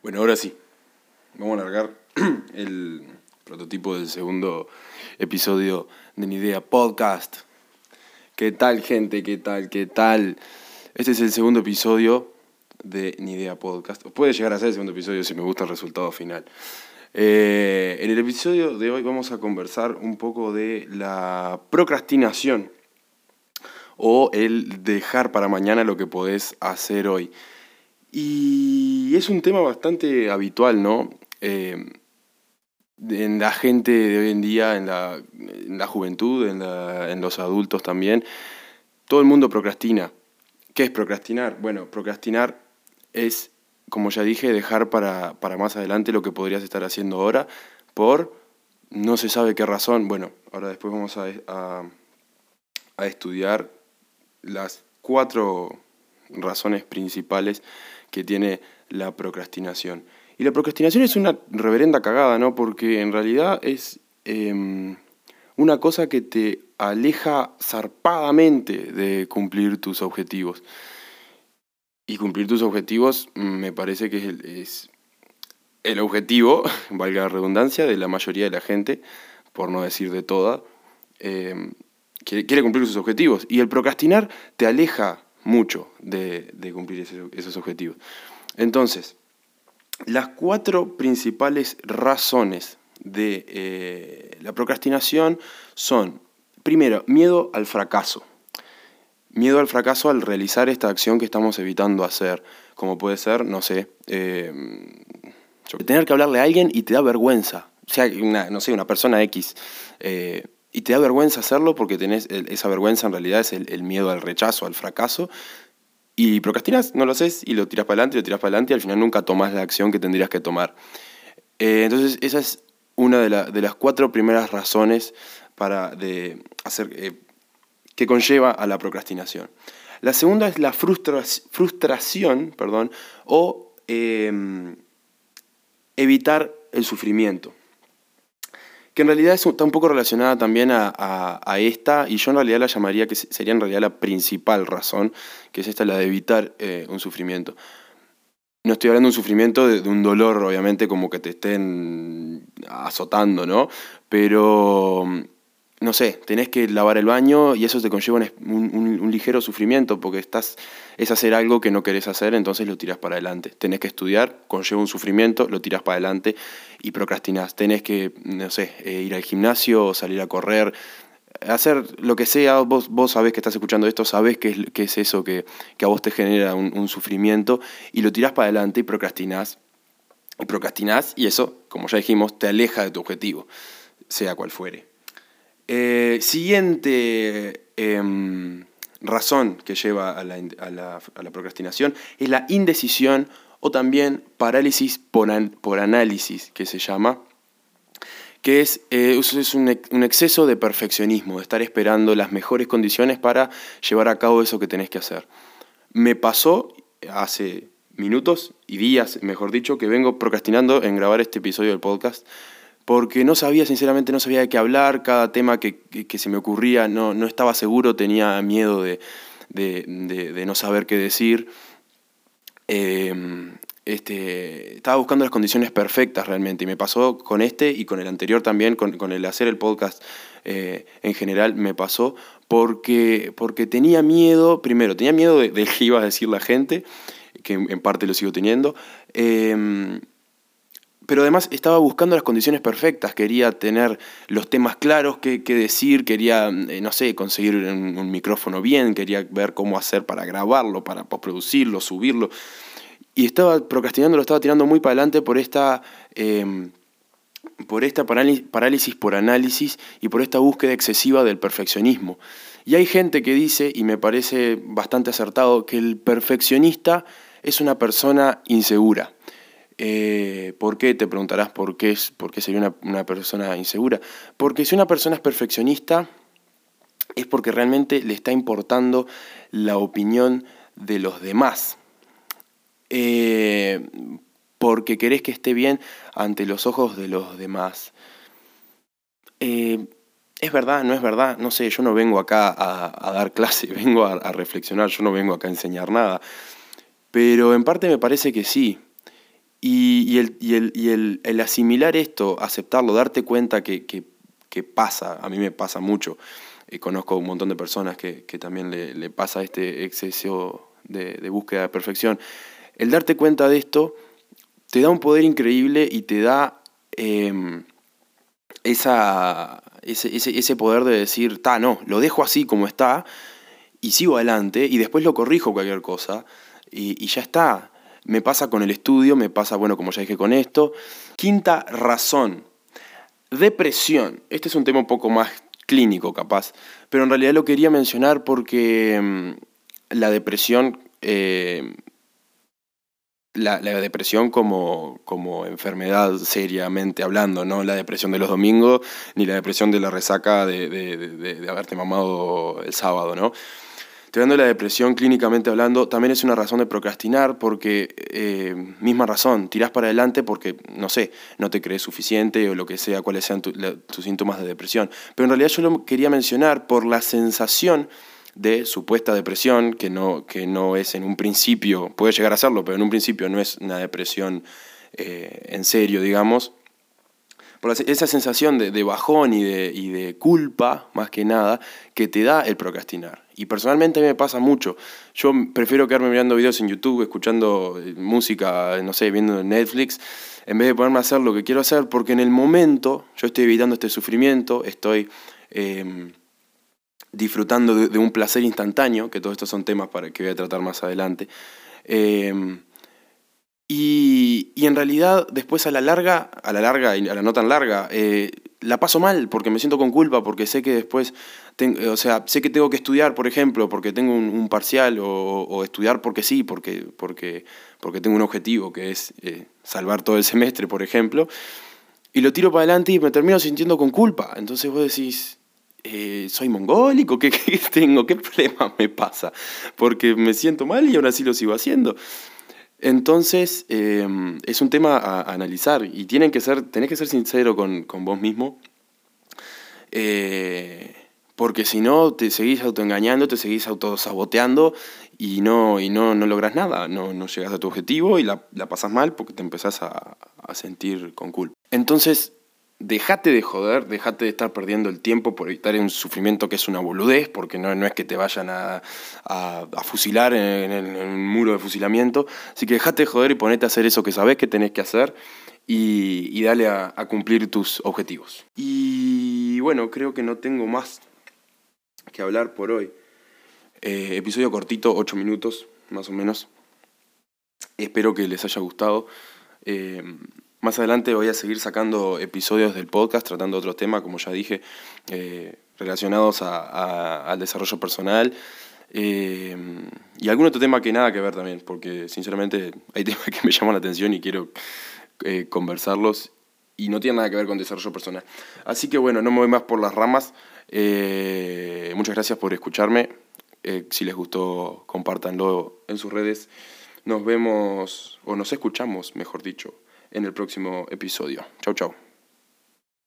Bueno, ahora sí. Vamos a largar el prototipo del segundo episodio de Ni Idea Podcast. ¿Qué tal, gente? ¿Qué tal? ¿Qué tal? Este es el segundo episodio de Ni Idea Podcast. puede llegar a ser el segundo episodio si me gusta el resultado final. Eh, en el episodio de hoy vamos a conversar un poco de la procrastinación o el dejar para mañana lo que podés hacer hoy. Y es un tema bastante habitual, ¿no? Eh, en la gente de hoy en día, en la, juventud, en, los adultos también, todo el mundo procrastina. ¿Qué es procrastinar? Bueno, procrastinar es, como ya dije, dejar para, más adelante lo que podrías estar haciendo ahora por no se sabe qué razón. Bueno, ahora después vamos a, a estudiar las cuatro razones principales que tiene la procrastinación. Y la procrastinación es una reverenda cagada, ¿no? Porque en realidad es em, una cosa que te aleja zarpadamente de cumplir tus objetivos. Y cumplir tus objetivos mm, me parece que es el, objetivo, valga la redundancia, de la mayoría de la gente, por no decir de toda, eh, quiere, cumplir sus objetivos. Y el procrastinar te aleja mucho de, cumplir esos, objetivos. Entonces, las cuatro principales razones de eh, la procrastinación son, primero, miedo al fracaso. Miedo al fracaso al realizar esta acción que estamos evitando hacer, como puede ser, no sé, eh, tener que hablarle a alguien y te da vergüenza. O sea, no sé, una persona X. Eh, y te da vergüenza hacerlo porque tenés esa vergüenza en realidad es el, miedo al rechazo, al fracaso. Y procrastinas, no lo haces y lo tiras para adelante, lo tiras para adelante y al final nunca tomas la acción que tendrías que tomar. Eh, entonces, esa es una de, de, las cuatro primeras razones para de hacer, eh, que conlleva a la procrastinación. La segunda es la frustración perdón, o em, evitar el sufrimiento que en realidad está un poco relacionada también a, esta, y yo en realidad la llamaría que sería en realidad la principal razón, que es esta, la de evitar eh, un sufrimiento. No estoy hablando de un sufrimiento, de, un dolor, obviamente, como que te estén azotando, ¿no? Pero no sé, tenés que lavar el baño y eso te conlleva un, ligero sufrimiento porque estás, es hacer algo que no querés hacer, entonces lo tiras para adelante. Tenés que estudiar, conlleva un sufrimiento, lo tiras para adelante y procrastinás. Tenés que, no sé, eh, ir al gimnasio, salir a correr, hacer lo que sea, vos, vos sabés que estás escuchando esto, sabés qué es, qué es eso que, que, a vos te genera un, sufrimiento y lo tirás para adelante y procrastinás. Y procrastinás y eso, como ya dijimos, te aleja de tu objetivo, sea cual fuere. Eh, siguiente em, razón que lleva a la, procrastinación es la indecisión o también parálisis por, análisis, que se llama, que es, eh, es un, exceso de perfeccionismo, de estar esperando las mejores condiciones para llevar a cabo eso que tenés que hacer. Me pasó hace minutos y días, mejor dicho, que vengo procrastinando en grabar este episodio del podcast porque no sabía, sinceramente, no sabía de qué hablar, cada tema que, se me ocurría no, no, estaba seguro, tenía miedo de, no saber qué decir. Em, este, estaba buscando las condiciones perfectas realmente y me pasó con este y con el anterior también, con, el hacer el podcast eh, en general, me pasó porque, porque tenía miedo, primero, tenía miedo de, de, que iba a decir la gente, que en parte lo sigo teniendo. Em, pero además estaba buscando las condiciones perfectas, quería tener los temas claros que, decir, quería, eh, no sé, conseguir un, micrófono bien, quería ver cómo hacer para grabarlo, para postproducirlo, subirlo. Y estaba procrastinando, lo estaba tirando muy para adelante por esta, em, por esta parálisis por análisis y por esta búsqueda excesiva del perfeccionismo. Y hay gente que dice, y me parece bastante acertado, que el perfeccionista es una persona insegura eh, ¿Por qué? Te preguntarás por qué, por qué sería una, persona insegura. Porque si una persona es perfeccionista, es porque realmente le está importando la opinión de los demás. Eh, porque querés que esté bien ante los ojos de los demás. Eh, ¿Es verdad? ¿No es verdad? No sé, yo no vengo acá a, dar clase, vengo a, reflexionar, yo no vengo acá a enseñar nada. Pero en parte me parece que sí. Y, el, y, el, y el, asimilar esto, aceptarlo, darte cuenta que, que, pasa, a mí me pasa mucho, y conozco un montón de personas que, también le, pasa este exceso de, búsqueda de perfección, el darte cuenta de esto te da un poder increíble y te da em, esa, ese, ese, poder de decir, ta, no, lo dejo así como está y sigo adelante y después lo corrijo cualquier cosa y ya está. Me pasa con el estudio, me pasa, bueno, como ya dije con esto. Quinta razón, depresión. Este es un tema un poco más clínico, capaz, pero en realidad lo quería mencionar porque mm, la depresión, eh, la, depresión como, como enfermedad seriamente hablando, no la depresión de los domingos, ni la depresión de la resaca de, de haberte mamado el sábado, ¿no? De la depresión clínicamente hablando, también es una razón de procrastinar porque, eh, misma razón, tirás para adelante porque, no sé, no te crees suficiente o lo que sea, cuáles sean tus síntomas de depresión. Pero en realidad yo lo quería mencionar por la sensación de supuesta depresión, que no, que no es en un principio, puede llegar a serlo, pero en un principio no es una depresión eh, en serio, digamos, por esa sensación de, bajón y de, culpa, más que nada, que te da el procrastinar. Y personalmente a mí me pasa mucho. Yo prefiero quedarme mirando videos en YouTube, escuchando eh, música, no sé, viendo Netflix, en vez de ponerme a hacer lo que quiero hacer, porque en el momento yo estoy evitando este sufrimiento, estoy em, disfrutando de, un placer instantáneo, que todos estos son temas para que voy a tratar más adelante. Em, y, en realidad, después a la larga, a la larga y a la no tan larga, eh, la paso mal porque me siento con culpa, porque sé que después, o sea, sé que tengo que estudiar, por ejemplo, porque tengo un, parcial, o, estudiar porque sí, porque, porque, porque tengo un objetivo que es eh, salvar todo el semestre, por ejemplo, y lo tiro para adelante y me termino sintiendo con culpa. Entonces vos decís, eh, ¿soy mongólico? ¿Qué, ¿Qué tengo? ¿Qué problema me pasa? Porque me siento mal y aún así lo sigo haciendo. Entonces, em, es un tema a, analizar y tienen que ser, tenés que ser sincero con, vos mismo, eh, porque si no te seguís autoengañando, te seguís autosaboteando y no, y no, no logras nada, no, no llegas a tu objetivo y la, la pasas mal porque te empezás a, a sentir con culpa. Entonces, Dejate de joder, dejate de estar perdiendo el tiempo por evitar un sufrimiento que es una boludez, porque no, no es que te vayan a, a, fusilar en, el muro de fusilamiento. Así que dejate de joder y ponete a hacer eso que sabes que tenés que hacer y, y dale a, a, cumplir tus objetivos. Y bueno, creo que no tengo más que hablar por hoy. Eh, episodio cortito, 8 minutos más o menos. Espero que les haya gustado. Eh, más adelante voy a seguir sacando episodios del podcast tratando otros temas, como ya dije, eh, relacionados al desarrollo personal. Eh, y algún otro tema que nada que ver también, porque sinceramente hay temas que me llaman la atención y quiero eh, conversarlos y no tienen nada que ver con desarrollo personal. Así que bueno, no me voy más por las ramas. muchas gracias por escucharme. si les gustó, compártanlo en sus redes. Nos vemos, o nos escuchamos, mejor dicho, en el próximo episodio. Chau, chau.